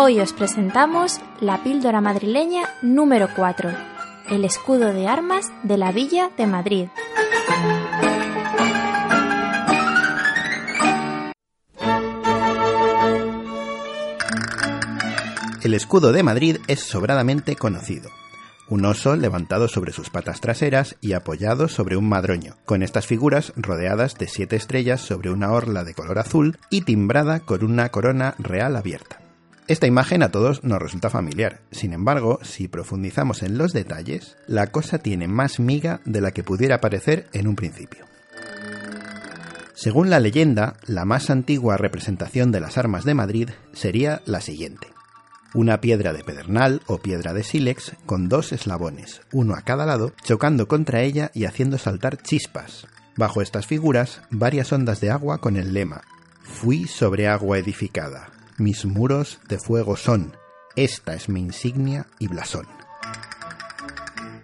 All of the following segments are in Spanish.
Hoy os presentamos la píldora madrileña número 4, el escudo de armas de la Villa de Madrid. El escudo de Madrid es sobradamente conocido. Un oso levantado sobre sus patas traseras y apoyado sobre un madroño, con estas figuras rodeadas de siete estrellas sobre una orla de color azul y timbrada con una corona real abierta. Esta imagen a todos nos resulta familiar, sin embargo, si profundizamos en los detalles, la cosa tiene más miga de la que pudiera parecer en un principio. Según la leyenda, la más antigua representación de las armas de Madrid sería la siguiente. Una piedra de pedernal o piedra de sílex con dos eslabones, uno a cada lado, chocando contra ella y haciendo saltar chispas. Bajo estas figuras, varias ondas de agua con el lema Fui sobre agua edificada, mis muros de fuego son, esta es mi insignia y blasón.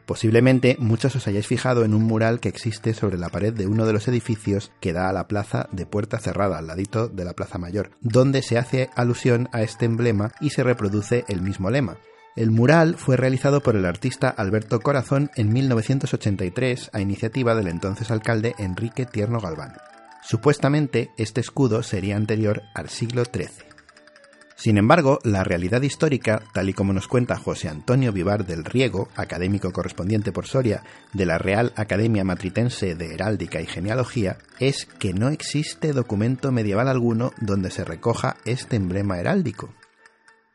Posiblemente muchos os hayáis fijado en un mural que existe sobre la pared de uno de los edificios que da a la plaza de Puerta Cerrada, al ladito de la Plaza Mayor, donde se hace alusión a este emblema y se reproduce el mismo lema. El mural fue realizado por el artista Alberto Corazón en 1983 a iniciativa del entonces alcalde Enrique Tierno Galván. Supuestamente este escudo sería anterior al siglo XIII. Sin embargo, la realidad histórica, tal y como nos cuenta José Antonio Vivar del Riego, académico correspondiente por Soria de la Real Academia Matritense de Heráldica y Genealogía, es que no existe documento medieval alguno donde se recoja este emblema heráldico.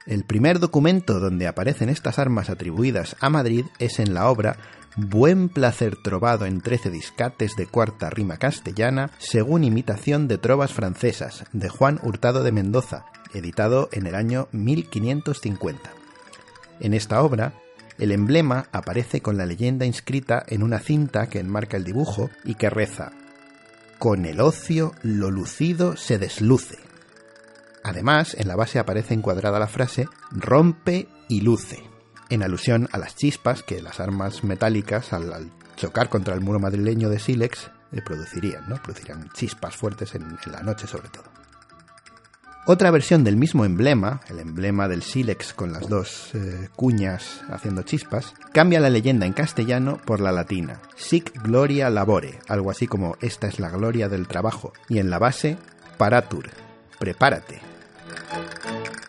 El primer documento donde aparecen estas armas atribuidas a Madrid es en la obra Buen placer trovado en trece discates de cuarta rima castellana, según imitación de trovas francesas, de Juan Hurtado de Mendoza, editado en el año 1550. En esta obra, el emblema aparece con la leyenda inscrita en una cinta que enmarca el dibujo y que reza Con el ocio lo lucido se desluce. Además, en la base aparece encuadrada la frase rompe y luce, en alusión a las chispas que las armas metálicas, al, chocar contra el muro madrileño de sílex, eh, producirían, ¿no? Producirían chispas fuertes en, en la noche sobre todo. Otra versión del mismo emblema, el emblema del sílex con las dos eh, cuñas haciendo chispas, cambia la leyenda en castellano por la latina, sic gloria labore, algo así como esta es la gloria del trabajo, y en la base, paratur, prepárate.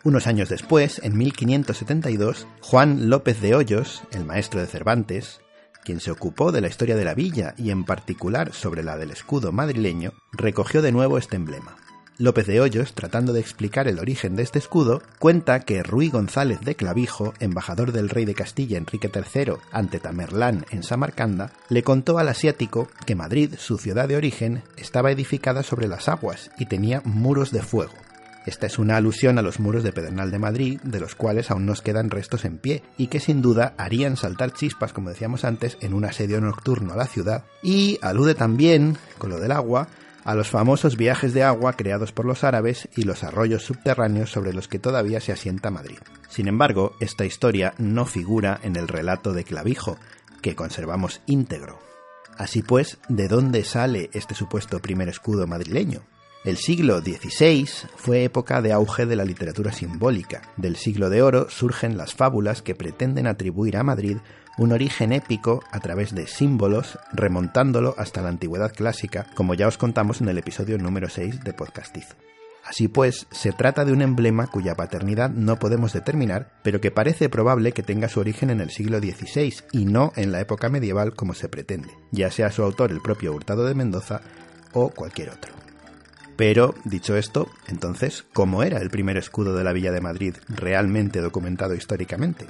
Unos años después, en 1572, Juan López de Hoyos, el maestro de Cervantes, quien se ocupó de la historia de la villa y en particular sobre la del escudo madrileño, recogió de nuevo este emblema. López de Hoyos, tratando de explicar el origen de este escudo, cuenta que Ruy González de Clavijo, embajador del rey de Castilla Enrique III ante Tamerlán en Samarcanda, le contó al asiático que Madrid, su ciudad de origen, estaba edificada sobre las aguas y tenía muros de fuego. Esta es una alusión a los muros de Pedernal de Madrid, de los cuales aún nos quedan restos en pie, y que sin duda harían saltar chispas, como decíamos antes, en un asedio nocturno a la ciudad, y alude también, con lo del agua, a los famosos viajes de agua creados por los árabes y los arroyos subterráneos sobre los que todavía se asienta Madrid. Sin embargo, esta historia no figura en el relato de Clavijo, que conservamos íntegro. Así pues, ¿de dónde sale este supuesto primer escudo madrileño? El siglo XVI fue época de auge de la literatura simbólica. Del siglo de oro surgen las fábulas que pretenden atribuir a Madrid un origen épico a través de símbolos, remontándolo hasta la antigüedad clásica, como ya os contamos en el episodio número 6 de Podcastizo. Así pues, se trata de un emblema cuya paternidad no podemos determinar, pero que parece probable que tenga su origen en el siglo XVI y no en la época medieval como se pretende, ya sea su autor el propio Hurtado de Mendoza o cualquier otro. Pero, dicho esto, entonces, ¿cómo era el primer escudo de la Villa de Madrid realmente documentado históricamente?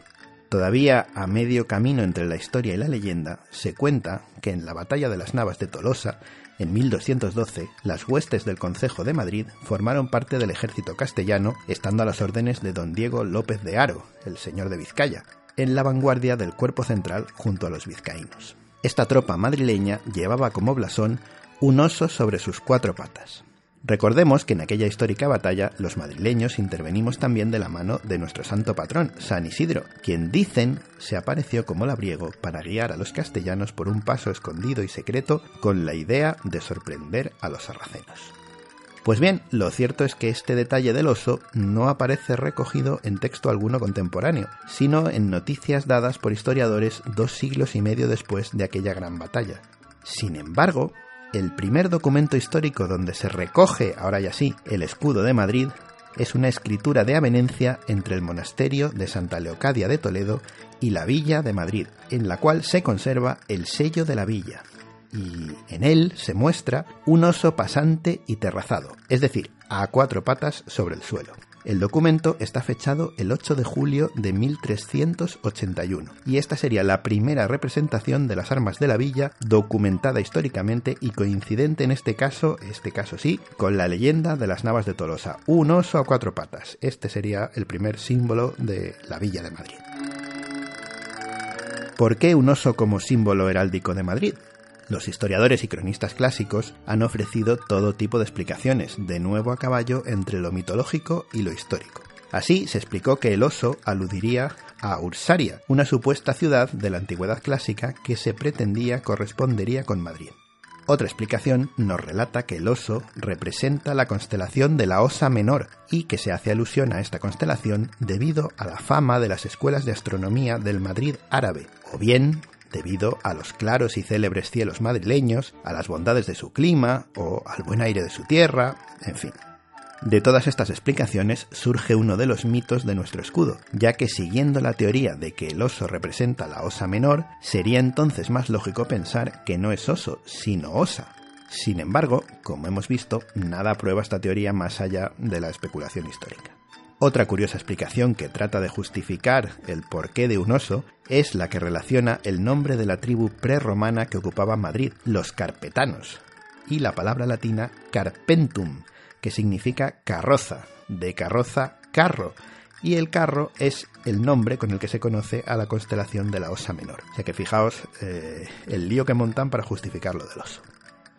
Todavía a medio camino entre la historia y la leyenda, se cuenta que en la batalla de las Navas de Tolosa, en 1212, las huestes del Concejo de Madrid formaron parte del ejército castellano, estando a las órdenes de don Diego López de Haro, el señor de Vizcaya, en la vanguardia del cuerpo central junto a los vizcaínos. Esta tropa madrileña llevaba como blasón un oso sobre sus cuatro patas. Recordemos que en aquella histórica batalla los madrileños intervenimos también de la mano de nuestro santo patrón, San Isidro, quien dicen se apareció como labriego para guiar a los castellanos por un paso escondido y secreto con la idea de sorprender a los sarracenos. Pues bien, lo cierto es que este detalle del oso no aparece recogido en texto alguno contemporáneo, sino en noticias dadas por historiadores dos siglos y medio después de aquella gran batalla. Sin embargo, el primer documento histórico donde se recoge, ahora ya sí, el escudo de Madrid es una escritura de avenencia entre el monasterio de Santa Leocadia de Toledo y la villa de Madrid, en la cual se conserva el sello de la villa. Y en él se muestra un oso pasante y terrazado, es decir, a cuatro patas sobre el suelo. El documento está fechado el 8 de julio de 1381 y esta sería la primera representación de las armas de la villa documentada históricamente y coincidente en este caso, este caso sí, con la leyenda de las Navas de Tolosa, un oso a cuatro patas. Este sería el primer símbolo de la villa de Madrid. ¿Por qué un oso como símbolo heráldico de Madrid? Los historiadores y cronistas clásicos han ofrecido todo tipo de explicaciones, de nuevo a caballo entre lo mitológico y lo histórico. Así se explicó que el oso aludiría a Ursaria, una supuesta ciudad de la antigüedad clásica que se pretendía correspondería con Madrid. Otra explicación nos relata que el oso representa la constelación de la Osa Menor y que se hace alusión a esta constelación debido a la fama de las escuelas de astronomía del Madrid árabe, o bien debido a los claros y célebres cielos madrileños, a las bondades de su clima o al buen aire de su tierra, en fin. De todas estas explicaciones surge uno de los mitos de nuestro escudo, ya que siguiendo la teoría de que el oso representa la osa menor, sería entonces más lógico pensar que no es oso, sino osa. Sin embargo, como hemos visto, nada prueba esta teoría más allá de la especulación histórica. Otra curiosa explicación que trata de justificar el porqué de un oso es la que relaciona el nombre de la tribu prerromana que ocupaba Madrid, los carpetanos, y la palabra latina carpentum, que significa carroza, de carroza carro, y el carro es el nombre con el que se conoce a la constelación de la Osa Menor. O sea que fijaos eh, el lío que montan para justificar lo del oso.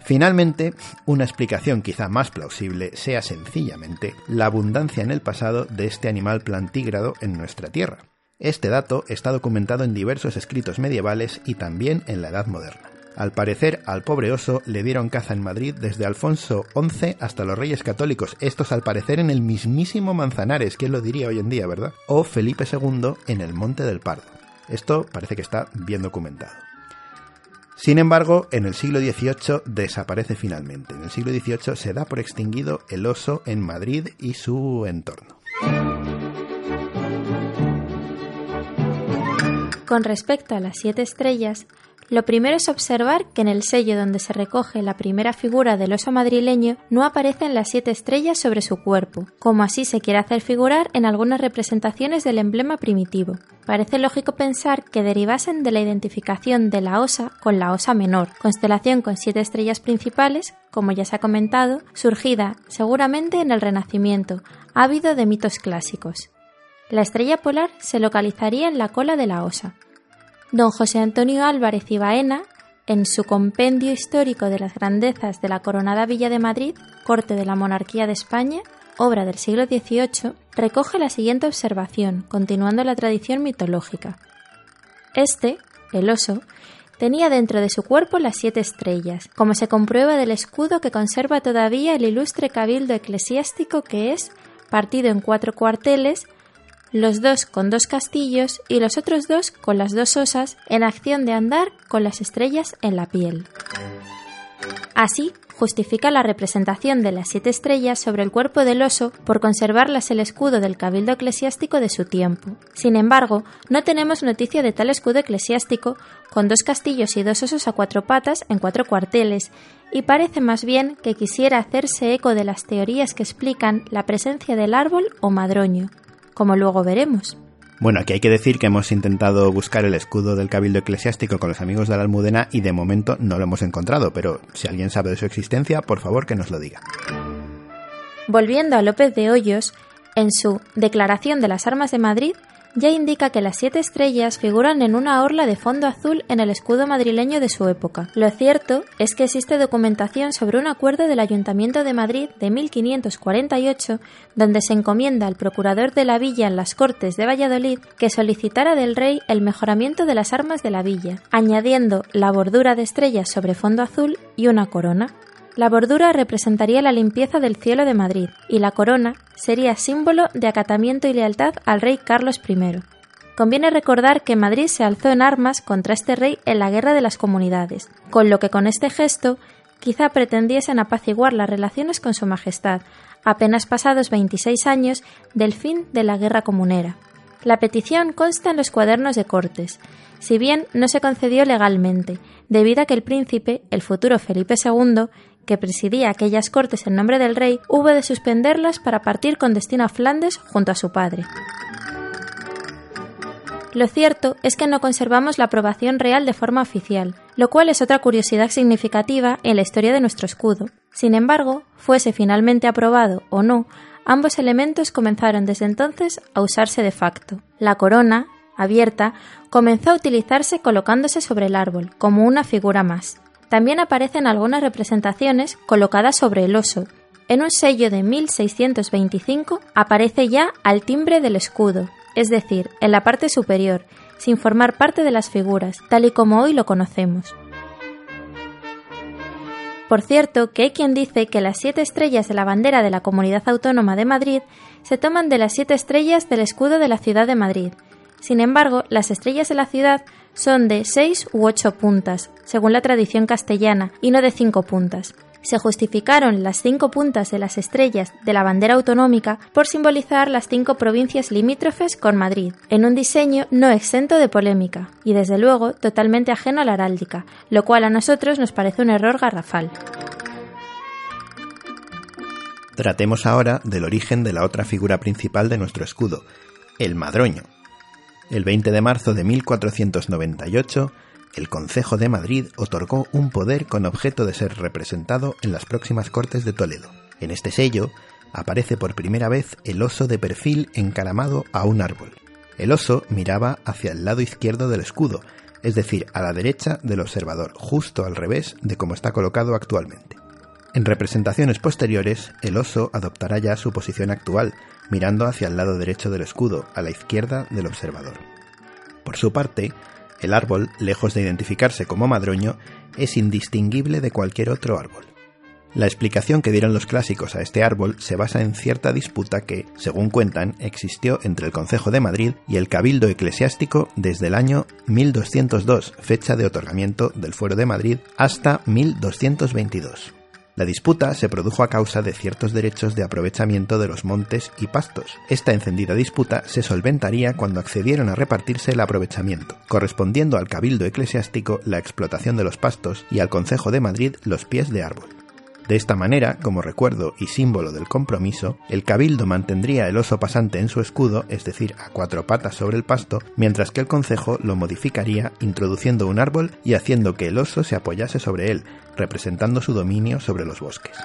Finalmente, una explicación quizá más plausible sea sencillamente la abundancia en el pasado de este animal plantígrado en nuestra tierra. Este dato está documentado en diversos escritos medievales y también en la Edad Moderna. Al parecer, al pobre oso le dieron caza en Madrid desde Alfonso XI hasta los Reyes Católicos, estos al parecer en el mismísimo Manzanares, ¿quién lo diría hoy en día, verdad? O Felipe II en el Monte del Pardo. Esto parece que está bien documentado. Sin embargo, en el siglo XVIII desaparece finalmente. En el siglo XVIII se da por extinguido el oso en Madrid y su entorno. Con respecto a las siete estrellas, lo primero es observar que en el sello donde se recoge la primera figura del oso madrileño no aparecen las siete estrellas sobre su cuerpo, como así se quiere hacer figurar en algunas representaciones del emblema primitivo. Parece lógico pensar que derivasen de la identificación de la osa con la osa menor, constelación con siete estrellas principales, como ya se ha comentado, surgida seguramente en el Renacimiento, ávido de mitos clásicos. La estrella polar se localizaría en la cola de la osa, Don José Antonio Álvarez y Baena, en su compendio histórico de las grandezas de la coronada Villa de Madrid, corte de la monarquía de España, obra del siglo XVIII, recoge la siguiente observación, continuando la tradición mitológica. Este, el oso, tenía dentro de su cuerpo las siete estrellas, como se comprueba del escudo que conserva todavía el ilustre cabildo eclesiástico que es, partido en cuatro cuarteles, los dos con dos castillos y los otros dos con las dos osas en acción de andar con las estrellas en la piel. Así, justifica la representación de las siete estrellas sobre el cuerpo del oso por conservarlas el escudo del cabildo eclesiástico de su tiempo. Sin embargo, no tenemos noticia de tal escudo eclesiástico con dos castillos y dos osos a cuatro patas en cuatro cuarteles, y parece más bien que quisiera hacerse eco de las teorías que explican la presencia del árbol o madroño, como luego veremos. Bueno, aquí hay que decir que hemos intentado buscar el escudo del Cabildo Eclesiástico con los amigos de la Almudena y de momento no lo hemos encontrado, pero si alguien sabe de su existencia, por favor que nos lo diga. Volviendo a López de Hoyos, en su Declaración de las Armas de Madrid, ya indica que las siete estrellas figuran en una orla de fondo azul en el escudo madrileño de su época. Lo cierto es que existe documentación sobre un acuerdo del Ayuntamiento de Madrid de 1548 donde se encomienda al procurador de la villa en las Cortes de Valladolid que solicitara del rey el mejoramiento de las armas de la villa, añadiendo la bordura de estrellas sobre fondo azul y una corona. La bordura representaría la limpieza del cielo de Madrid y la corona sería símbolo de acatamiento y lealtad al rey Carlos I. Conviene recordar que Madrid se alzó en armas contra este rey en la Guerra de las Comunidades, con lo que con este gesto quizá pretendiesen apaciguar las relaciones con Su Majestad, apenas pasados 26 años del fin de la Guerra Comunera. La petición consta en los cuadernos de Cortes, si bien no se concedió legalmente, debido a que el príncipe, el futuro Felipe II, que presidía aquellas cortes en nombre del rey, hubo de suspenderlas para partir con destino a Flandes junto a su padre. Lo cierto es que no conservamos la aprobación real de forma oficial, lo cual es otra curiosidad significativa en la historia de nuestro escudo. Sin embargo, fuese finalmente aprobado o no, ambos elementos comenzaron desde entonces a usarse de facto. La corona, abierta, comenzó a utilizarse colocándose sobre el árbol, como una figura más. También aparecen algunas representaciones colocadas sobre el oso. En un sello de 1625 aparece ya al timbre del escudo, es decir, en la parte superior, sin formar parte de las figuras, tal y como hoy lo conocemos. Por cierto, que hay quien dice que las siete estrellas de la bandera de la Comunidad Autónoma de Madrid se toman de las siete estrellas del escudo de la ciudad de Madrid. Sin embargo, las estrellas de la ciudad son de seis u ocho puntas, según la tradición castellana, y no de cinco puntas. Se justificaron las cinco puntas de las estrellas de la bandera autonómica por simbolizar las cinco provincias limítrofes con Madrid, en un diseño no exento de polémica y desde luego totalmente ajeno a la heráldica, lo cual a nosotros nos parece un error garrafal. Tratemos ahora del origen de la otra figura principal de nuestro escudo, el madroño, el 20 de marzo de 1498, el Concejo de Madrid otorgó un poder con objeto de ser representado en las próximas Cortes de Toledo. En este sello aparece por primera vez el oso de perfil encaramado a un árbol. El oso miraba hacia el lado izquierdo del escudo, es decir, a la derecha del observador, justo al revés de como está colocado actualmente. En representaciones posteriores, el oso adoptará ya su posición actual, mirando hacia el lado derecho del escudo, a la izquierda del observador. Por su parte, el árbol, lejos de identificarse como madroño, es indistinguible de cualquier otro árbol. La explicación que dieron los clásicos a este árbol se basa en cierta disputa que, según cuentan, existió entre el Concejo de Madrid y el Cabildo Eclesiástico desde el año 1202, fecha de otorgamiento del Fuero de Madrid, hasta 1222. La disputa se produjo a causa de ciertos derechos de aprovechamiento de los montes y pastos. Esta encendida disputa se solventaría cuando accedieron a repartirse el aprovechamiento, correspondiendo al cabildo eclesiástico la explotación de los pastos y al Concejo de Madrid los pies de árbol. De esta manera, como recuerdo y símbolo del compromiso, el cabildo mantendría el oso pasante en su escudo, es decir, a cuatro patas sobre el pasto, mientras que el concejo lo modificaría introduciendo un árbol y haciendo que el oso se apoyase sobre él, representando su dominio sobre los bosques.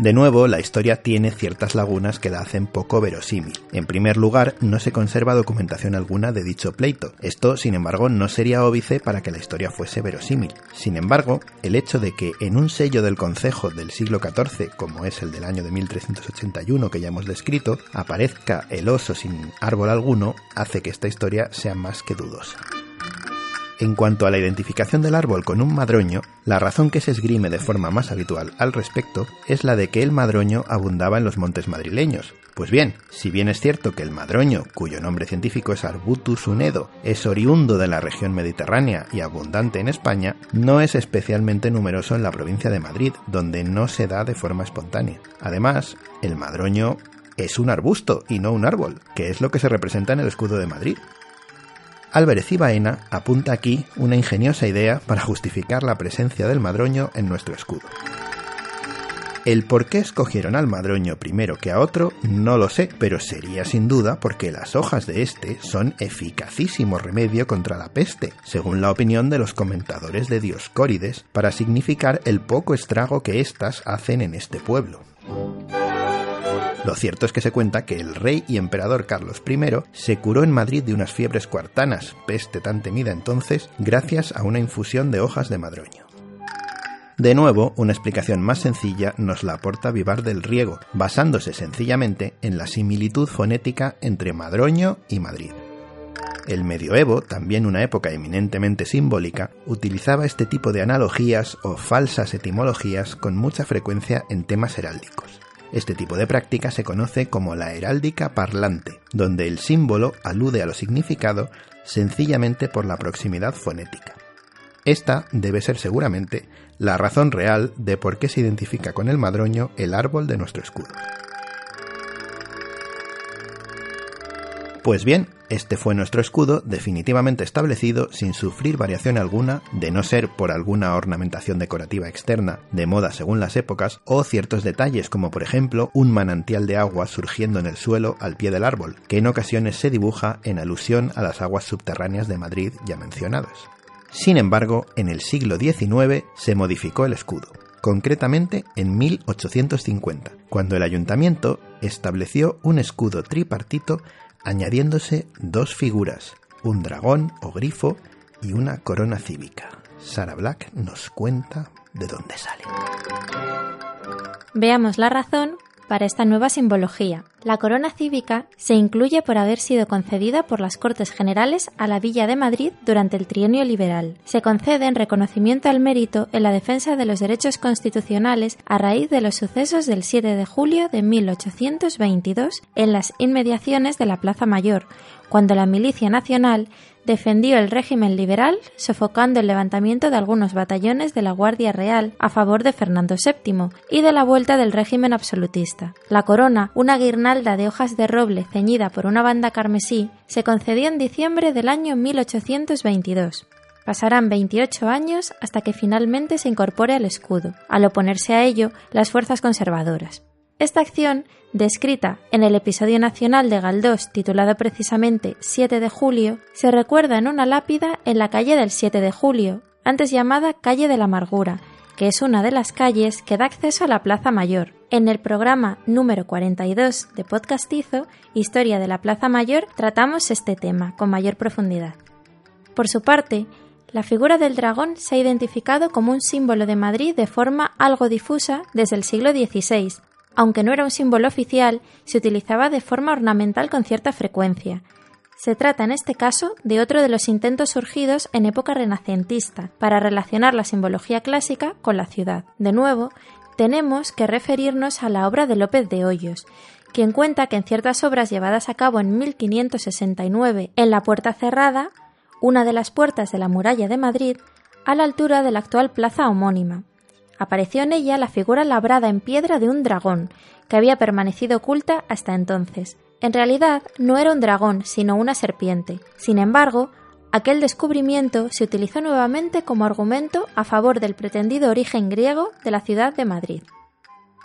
De nuevo, la historia tiene ciertas lagunas que la hacen poco verosímil. En primer lugar, no se conserva documentación alguna de dicho pleito. Esto, sin embargo, no sería óbice para que la historia fuese verosímil. Sin embargo, el hecho de que en un sello del concejo del siglo XIV, como es el del año de 1381 que ya hemos descrito, aparezca el oso sin árbol alguno, hace que esta historia sea más que dudosa. En cuanto a la identificación del árbol con un madroño, la razón que se esgrime de forma más habitual al respecto es la de que el madroño abundaba en los montes madrileños. Pues bien, si bien es cierto que el madroño, cuyo nombre científico es Arbutus unedo, es oriundo de la región mediterránea y abundante en España, no es especialmente numeroso en la provincia de Madrid, donde no se da de forma espontánea. Además, el madroño es un arbusto y no un árbol, que es lo que se representa en el escudo de Madrid. Álvarez y Baena apunta aquí una ingeniosa idea para justificar la presencia del madroño en nuestro escudo. El por qué escogieron al madroño primero que a otro no lo sé, pero sería sin duda porque las hojas de este son eficacísimo remedio contra la peste, según la opinión de los comentadores de Dioscórides, para significar el poco estrago que éstas hacen en este pueblo. Lo cierto es que se cuenta que el rey y emperador Carlos I se curó en Madrid de unas fiebres cuartanas, peste tan temida entonces, gracias a una infusión de hojas de madroño. De nuevo, una explicación más sencilla nos la aporta Vivar del Riego, basándose sencillamente en la similitud fonética entre Madroño y Madrid. El medioevo, también una época eminentemente simbólica, utilizaba este tipo de analogías o falsas etimologías con mucha frecuencia en temas heráldicos. Este tipo de práctica se conoce como la heráldica parlante, donde el símbolo alude a lo significado sencillamente por la proximidad fonética. Esta debe ser seguramente la razón real de por qué se identifica con el madroño el árbol de nuestro escudo. Pues bien, este fue nuestro escudo definitivamente establecido sin sufrir variación alguna, de no ser por alguna ornamentación decorativa externa, de moda según las épocas, o ciertos detalles como por ejemplo un manantial de agua surgiendo en el suelo al pie del árbol, que en ocasiones se dibuja en alusión a las aguas subterráneas de Madrid ya mencionadas. Sin embargo, en el siglo XIX se modificó el escudo, concretamente en 1850, cuando el ayuntamiento estableció un escudo tripartito añadiéndose dos figuras, un dragón o grifo y una corona cívica. Sara Black nos cuenta de dónde sale. Veamos la razón para esta nueva simbología. La corona cívica se incluye por haber sido concedida por las Cortes Generales a la Villa de Madrid durante el trienio liberal. Se concede en reconocimiento al mérito en la defensa de los derechos constitucionales a raíz de los sucesos del 7 de julio de 1822 en las inmediaciones de la Plaza Mayor, cuando la Milicia Nacional defendió el régimen liberal, sofocando el levantamiento de algunos batallones de la Guardia Real a favor de Fernando VII y de la vuelta del régimen absolutista. La corona, una guirnalda de hojas de roble ceñida por una banda carmesí, se concedió en diciembre del año 1822. Pasarán 28 años hasta que finalmente se incorpore al escudo, al oponerse a ello las fuerzas conservadoras. Esta acción, descrita en el episodio nacional de Galdós titulado precisamente 7 de julio, se recuerda en una lápida en la calle del 7 de julio, antes llamada Calle de la Amargura, que es una de las calles que da acceso a la Plaza Mayor. En el programa número 42 de Podcastizo, Historia de la Plaza Mayor, tratamos este tema con mayor profundidad. Por su parte, la figura del dragón se ha identificado como un símbolo de Madrid de forma algo difusa desde el siglo XVI, aunque no era un símbolo oficial, se utilizaba de forma ornamental con cierta frecuencia. Se trata en este caso de otro de los intentos surgidos en época renacentista para relacionar la simbología clásica con la ciudad. De nuevo, tenemos que referirnos a la obra de López de Hoyos, quien cuenta que en ciertas obras llevadas a cabo en 1569 en la Puerta Cerrada, una de las puertas de la muralla de Madrid, a la altura de la actual plaza homónima, Apareció en ella la figura labrada en piedra de un dragón, que había permanecido oculta hasta entonces. En realidad no era un dragón, sino una serpiente. Sin embargo, aquel descubrimiento se utilizó nuevamente como argumento a favor del pretendido origen griego de la ciudad de Madrid.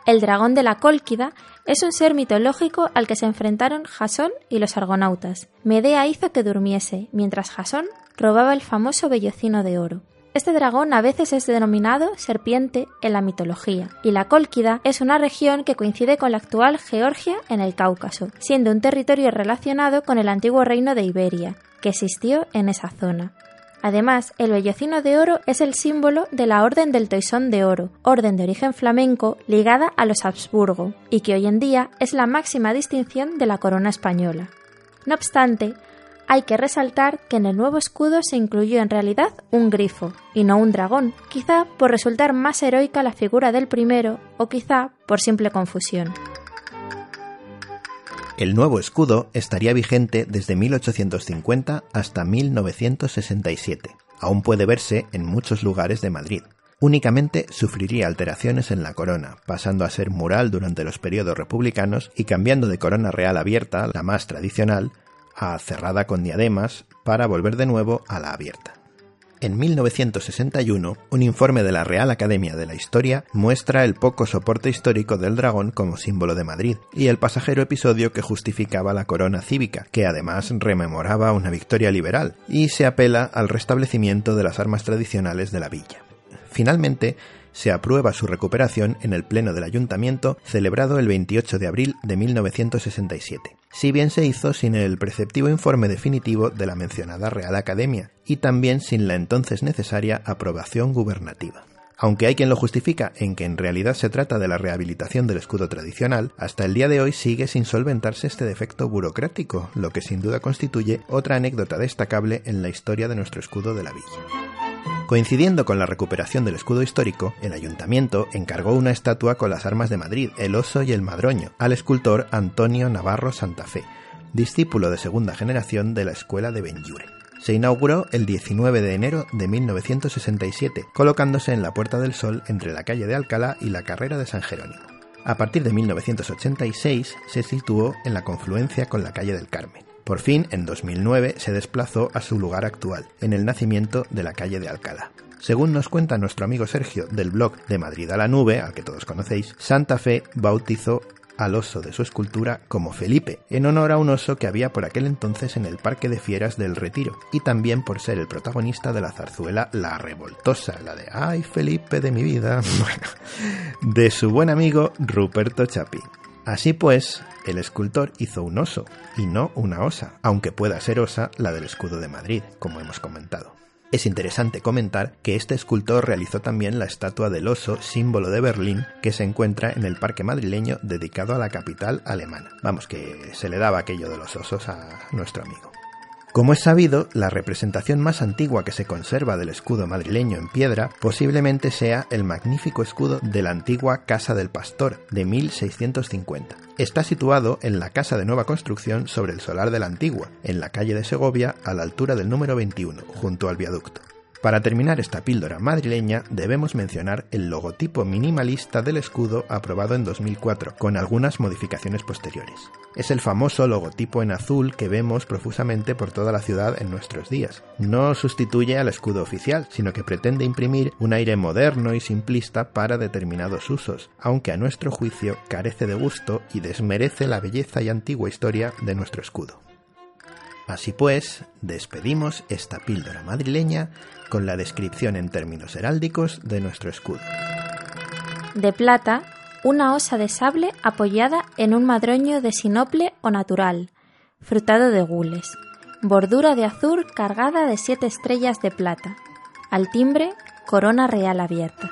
El dragón de la Cólquida es un ser mitológico al que se enfrentaron Jasón y los argonautas. Medea hizo que durmiese, mientras Jasón robaba el famoso vellocino de oro. Este dragón a veces es denominado serpiente en la mitología, y la Cólquida es una región que coincide con la actual Georgia en el Cáucaso, siendo un territorio relacionado con el antiguo reino de Iberia, que existió en esa zona. Además, el vellocino de oro es el símbolo de la Orden del Toisón de Oro, orden de origen flamenco ligada a los Habsburgo, y que hoy en día es la máxima distinción de la corona española. No obstante, hay que resaltar que en el nuevo escudo se incluyó en realidad un grifo, y no un dragón, quizá por resultar más heroica la figura del primero, o quizá por simple confusión. El nuevo escudo estaría vigente desde 1850 hasta 1967. Aún puede verse en muchos lugares de Madrid. Únicamente sufriría alteraciones en la corona, pasando a ser mural durante los periodos republicanos y cambiando de corona real abierta, la más tradicional, a cerrada con diademas para volver de nuevo a la abierta. En 1961, un informe de la Real Academia de la Historia muestra el poco soporte histórico del dragón como símbolo de Madrid y el pasajero episodio que justificaba la corona cívica, que además rememoraba una victoria liberal, y se apela al restablecimiento de las armas tradicionales de la villa. Finalmente, se aprueba su recuperación en el Pleno del Ayuntamiento celebrado el 28 de abril de 1967, si bien se hizo sin el preceptivo informe definitivo de la mencionada Real Academia y también sin la entonces necesaria aprobación gubernativa. Aunque hay quien lo justifica en que en realidad se trata de la rehabilitación del escudo tradicional, hasta el día de hoy sigue sin solventarse este defecto burocrático, lo que sin duda constituye otra anécdota destacable en la historia de nuestro escudo de la villa. Coincidiendo con la recuperación del escudo histórico, el ayuntamiento encargó una estatua con las armas de Madrid, el oso y el madroño, al escultor Antonio Navarro Santa Fe, discípulo de segunda generación de la escuela de Benlliure. Se inauguró el 19 de enero de 1967, colocándose en la Puerta del Sol entre la calle de Alcalá y la carrera de San Jerónimo. A partir de 1986 se situó en la confluencia con la calle del Carmen. Por fin, en 2009, se desplazó a su lugar actual, en el nacimiento de la calle de Alcalá. Según nos cuenta nuestro amigo Sergio del blog de Madrid a la Nube, al que todos conocéis, Santa Fe bautizó al oso de su escultura como Felipe, en honor a un oso que había por aquel entonces en el Parque de Fieras del Retiro, y también por ser el protagonista de la zarzuela La Revoltosa, la de ¡Ay, Felipe de mi vida! de su buen amigo Ruperto Chapi. Así pues, el escultor hizo un oso y no una osa, aunque pueda ser osa la del escudo de Madrid, como hemos comentado. Es interesante comentar que este escultor realizó también la estatua del oso, símbolo de Berlín, que se encuentra en el parque madrileño dedicado a la capital alemana. Vamos, que se le daba aquello de los osos a nuestro amigo. Como es sabido, la representación más antigua que se conserva del escudo madrileño en piedra posiblemente sea el magnífico escudo de la antigua Casa del Pastor de 1650. Está situado en la casa de nueva construcción sobre el solar de la antigua, en la calle de Segovia a la altura del número 21, junto al viaducto. Para terminar esta píldora madrileña debemos mencionar el logotipo minimalista del escudo aprobado en 2004, con algunas modificaciones posteriores. Es el famoso logotipo en azul que vemos profusamente por toda la ciudad en nuestros días. No sustituye al escudo oficial, sino que pretende imprimir un aire moderno y simplista para determinados usos, aunque a nuestro juicio carece de gusto y desmerece la belleza y antigua historia de nuestro escudo. Así pues, despedimos esta píldora madrileña con la descripción en términos heráldicos de nuestro escudo. De plata, una osa de sable apoyada en un madroño de sinople o natural, frutado de gules, bordura de azur cargada de siete estrellas de plata, al timbre, corona real abierta.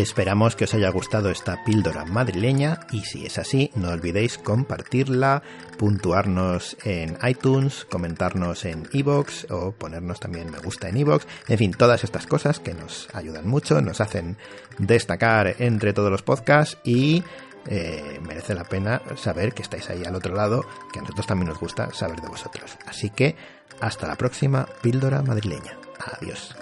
Esperamos que os haya gustado esta píldora madrileña y si es así, no olvidéis compartirla, puntuarnos en iTunes, comentarnos en iVoox o ponernos también me gusta en iVoox. En fin, todas estas cosas que nos ayudan mucho, nos hacen destacar entre todos los podcasts y eh, merece la pena saber que estáis ahí al otro lado, que a nosotros también nos gusta saber de vosotros. Así que hasta la próxima píldora madrileña. Adiós.